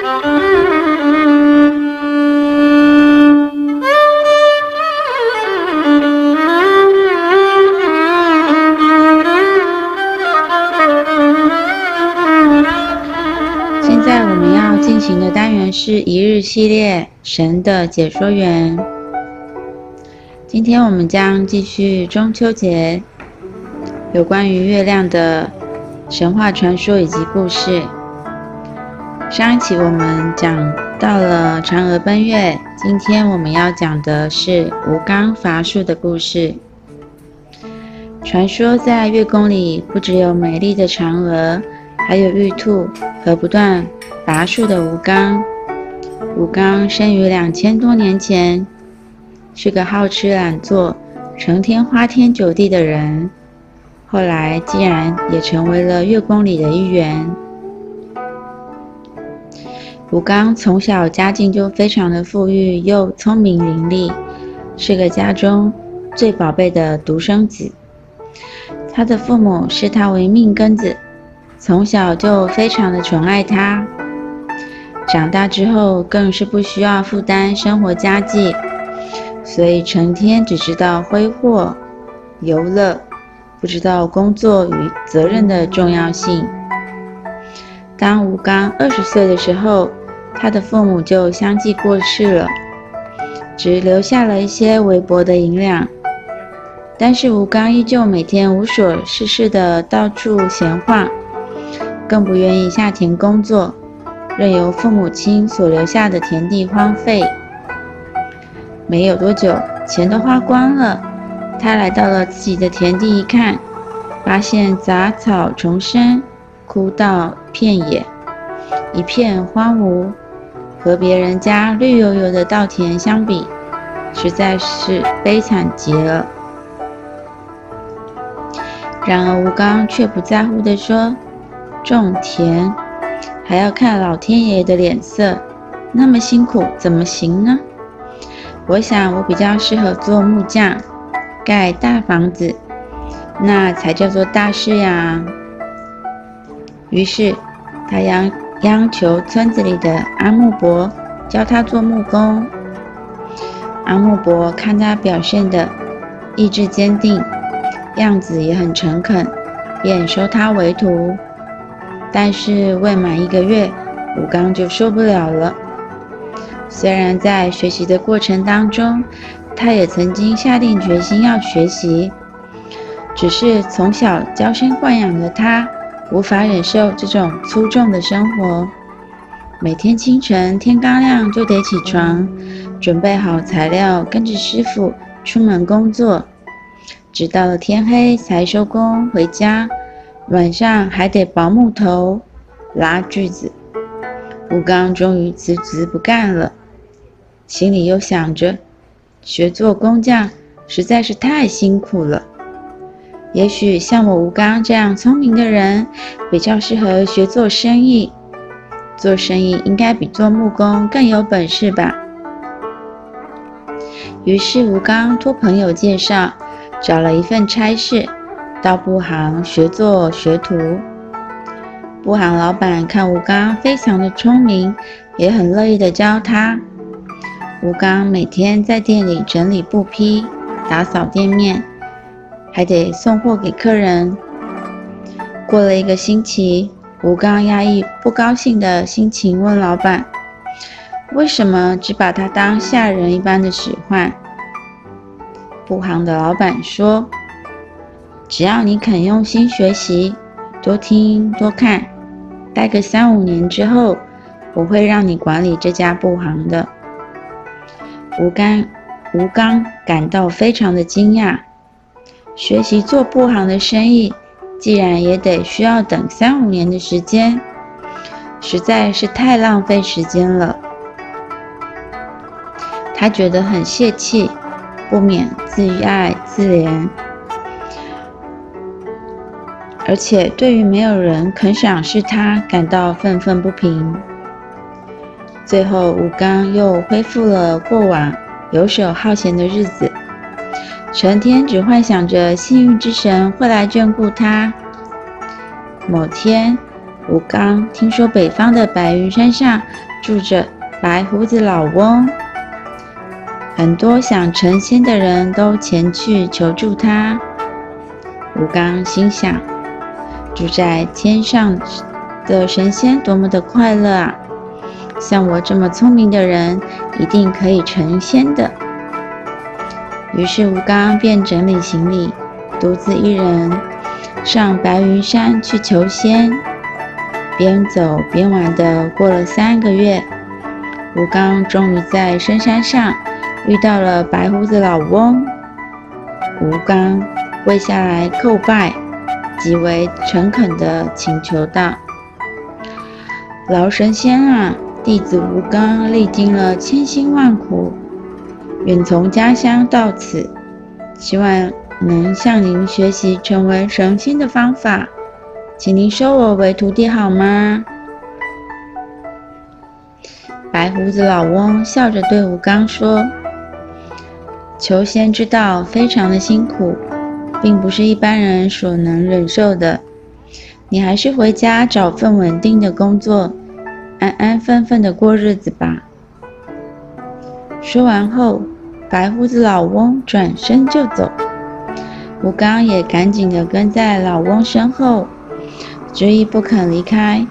现在我们要进行的单元是一日系列神的解说员。今天我们将继续中秋节有关于月亮的神话传说以及故事。上一期我们讲到了嫦娥奔月，今天我们要讲的是吴刚伐树的故事。传说在月宫里不只有美丽的嫦娥，还有玉兔和不断伐树的吴刚。吴刚生于两千多年前，是个好吃懒做、成天花天酒地的人。后来竟然也成为了月宫里的一员。吴刚从小家境就非常的富裕，又聪明伶俐，是个家中最宝贝的独生子。他的父母视他为命根子。从小就非常的宠爱他，长大之后更是不需要负担生活家计，所以成天只知道挥霍、游乐，不知道工作与责任的重要性。当吴刚二十岁的时候，他的父母就相继过世了，只留下了一些微薄的银两。但是吴刚依旧每天无所事事的到处闲晃。更不愿意下田工作，任由父母亲所留下的田地荒废。没有多久，钱都花光了。他来到了自己的田地一看，发现杂草丛生，枯槁遍野，一片荒芜，和别人家绿油油的稻田相比，实在是悲惨极了。然而吴刚却不在乎地说。种田还要看老天爷的脸色，那么辛苦怎么行呢？我想我比较适合做木匠，盖大房子，那才叫做大事呀。于是他央央求村子里的阿木伯教他做木工。阿木伯看他表现的意志坚定，样子也很诚恳，便收他为徒。但是未满一个月，武刚就受不了了。虽然在学习的过程当中，他也曾经下定决心要学习，只是从小娇生惯养的他，无法忍受这种粗重的生活。每天清晨天刚亮就得起床，准备好材料，跟着师傅出门工作，直到了天黑才收工回家。晚上还得拔木头、拉锯子。吴刚终于辞职不干了，心里又想着，学做工匠实在是太辛苦了。也许像我吴刚这样聪明的人，比较适合学做生意。做生意应该比做木工更有本事吧？于是吴刚托朋友介绍，找了一份差事。到布行学做学徒，布行老板看吴刚非常的聪明，也很乐意的教他。吴刚每天在店里整理布匹，打扫店面，还得送货给客人。过了一个星期，吴刚压抑不高兴的心情，问老板：“为什么只把他当下人一般的使唤？”布行的老板说。只要你肯用心学习，多听多看，待个三五年之后，我会让你管理这家布行的。吴刚，吴刚感到非常的惊讶，学习做布行的生意，既然也得需要等三五年的时间，实在是太浪费时间了。他觉得很泄气，不免自爱自怜。而且对于没有人肯赏识他，感到愤愤不平。最后，吴刚又恢复了过往游手好闲的日子，成天只幻想着幸运之神会来眷顾他。某天，吴刚听说北方的白云山上住着白胡子老翁，很多想成仙的人都前去求助他。吴刚心想：住在天上的神仙多么的快乐啊！像我这么聪明的人，一定可以成仙的。于是吴刚便整理行李，独自一人上白云山去求仙。边走边玩的过了三个月，吴刚终于在深山上遇到了白胡子老翁。吴刚跪下来叩拜，极为诚恳地请求道：“老神仙啊，弟子吴刚历经了千辛万苦，远从家乡到此，希望能向您学习成为神仙的方法。”请您收我为徒弟好吗？白胡子老翁笑着对吴刚说：“求仙之道非常的辛苦，并不是一般人所能忍受的。你还是回家找份稳定的工作，安安分分的过日子吧。”说完后，白胡子老翁转身就走，吴刚也赶紧的跟在老翁身后。执意不肯离开。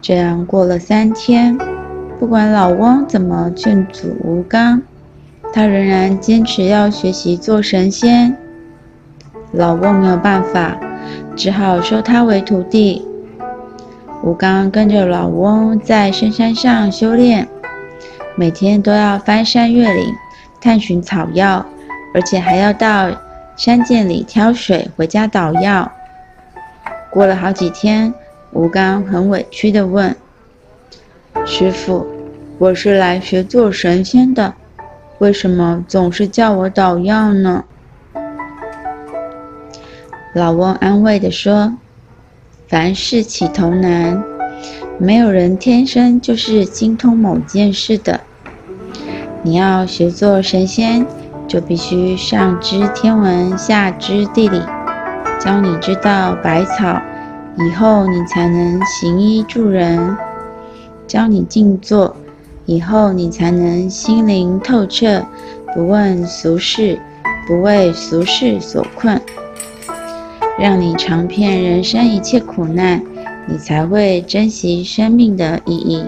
这样过了三天，不管老翁怎么劝阻吴刚，他仍然坚持要学习做神仙。老翁没有办法，只好收他为徒弟。吴刚跟着老翁在深山上修炼，每天都要翻山越岭，探寻草药，而且还要到山涧里挑水回家捣药。过了好几天，吴刚很委屈地问：“师傅，我是来学做神仙的，为什么总是叫我捣药呢？”老翁安慰地说：“凡事起头难，没有人天生就是精通某件事的。你要学做神仙，就必须上知天文，下知地理。”教你知道百草，以后你才能行医助人；教你静坐，以后你才能心灵透彻，不问俗事，不为俗事所困。让你尝遍人生一切苦难，你才会珍惜生命的意义。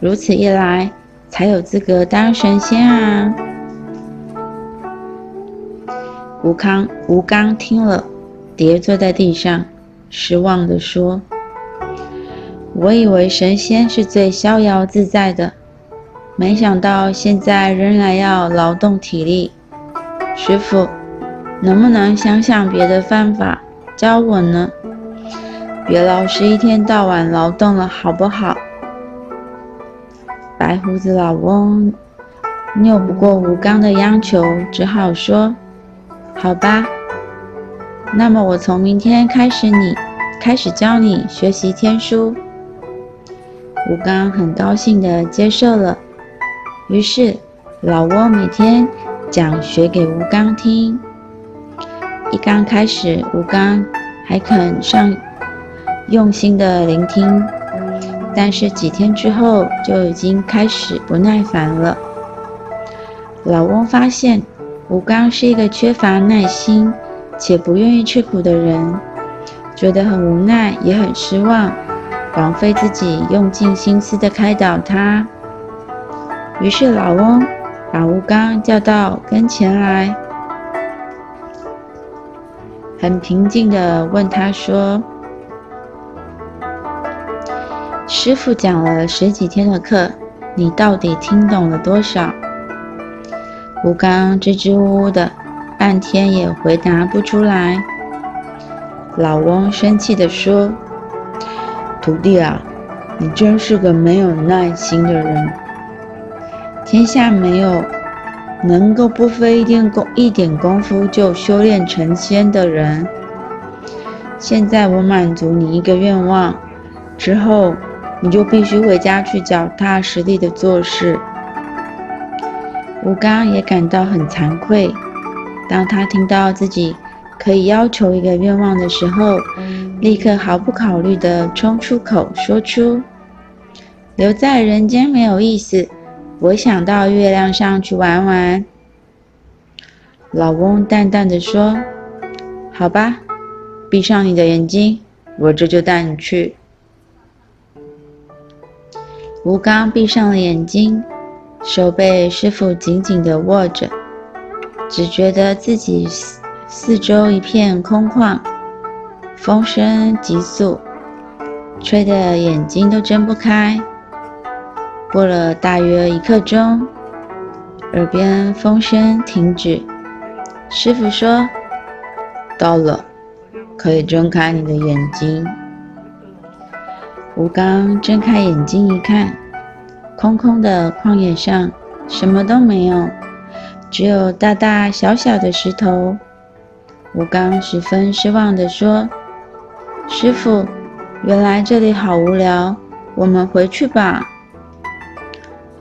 如此一来，才有资格当神仙啊！吴康、吴刚听了，跌坐在地上，失望地说：“我以为神仙是最逍遥自在的，没想到现在仍然要劳动体力。师傅，能不能想想别的方法教我呢？别老是一天到晚劳动了，好不好？”白胡子老翁拗不过吴刚的央求，只好说。好吧，那么我从明天开始你，开始教你学习天书。吴刚很高兴地接受了。于是老翁每天讲学给吴刚听。一刚开始，吴刚还肯上用心地聆听，但是几天之后就已经开始不耐烦了。老翁发现。吴刚是一个缺乏耐心且不愿意吃苦的人，觉得很无奈，也很失望，枉费自己用尽心思的开导他。于是老翁把吴刚叫到跟前来，很平静地问他说：“师傅讲了十几天的课，你到底听懂了多少？”吴刚支支吾吾的，半天也回答不出来。老翁生气地说：“徒弟啊，你真是个没有耐心的人。天下没有能够不费一点功一点功夫就修炼成仙的人。现在我满足你一个愿望，之后你就必须回家去脚踏实地的做事。”吴刚也感到很惭愧。当他听到自己可以要求一个愿望的时候，立刻毫不考虑地冲出口说出：“留在人间没有意思，我想到月亮上去玩玩。”老翁淡淡的说：“好吧，闭上你的眼睛，我这就带你去。”吴刚闭上了眼睛，手被师傅紧紧地握着，只觉得自己四四周一片空旷，风声急速，吹得眼睛都睁不开。过了大约一刻钟，耳边风声停止。师傅说：“到了，可以睁开你的眼睛。”吴刚睁开眼睛一看，空空的旷野上什么都没有，只有大大小小的石头。吴刚十分失望地说：“师傅，原来这里好无聊，我们回去吧。”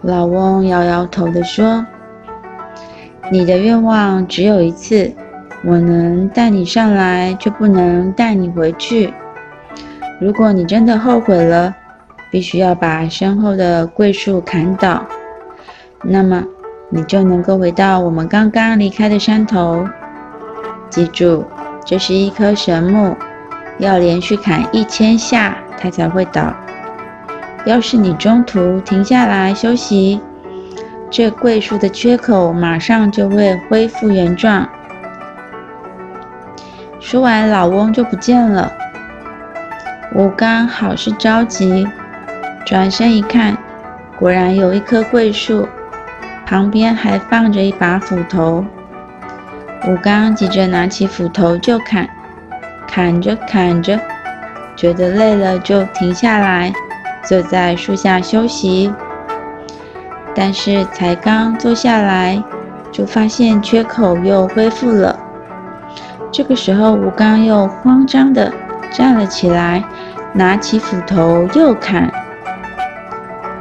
老翁摇摇头地说。你的愿望只有一次，我能带你上来，却不能带你回去。如果你真的后悔了，必须要把身后的桂树砍倒，那么你就能够回到我们刚刚离开的山头。记住，这是一棵神木，要连续砍一千下，它才会倒。要是你中途停下来休息，这桂树的缺口马上就会恢复原状。说完，老翁就不见了。武刚好是着急，转身一看，果然有一棵桂树，旁边还放着一把斧头。武刚急着拿起斧头就砍，砍着砍着，觉得累了就停下来，坐在树下休息。但是才刚坐下来，就发现缺口又恢复了。这个时候，武刚又慌张地站了起来，拿起斧头又砍。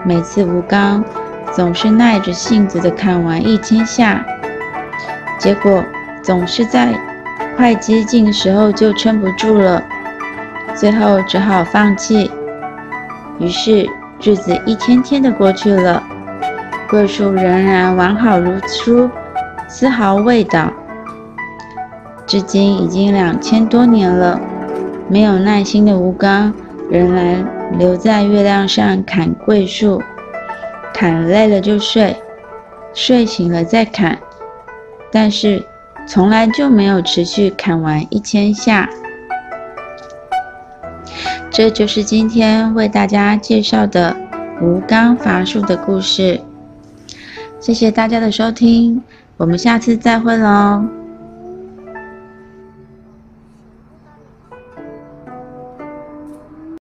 每次吴刚总是耐着性子地砍完一千下，结果总是在快接近的时候就撑不住了，最后只好放弃。于是日子一天天的过去了。桂树仍然完好如初，丝毫未倒。至今已经两千多年了，没有耐心的吴刚仍然留在月亮上砍桂树，砍累了就睡，睡醒了再砍，但是从来就没有持续砍完一千下。这就是今天为大家介绍的吴刚伐树的故事。谢谢大家的收听，我们下次再会喽。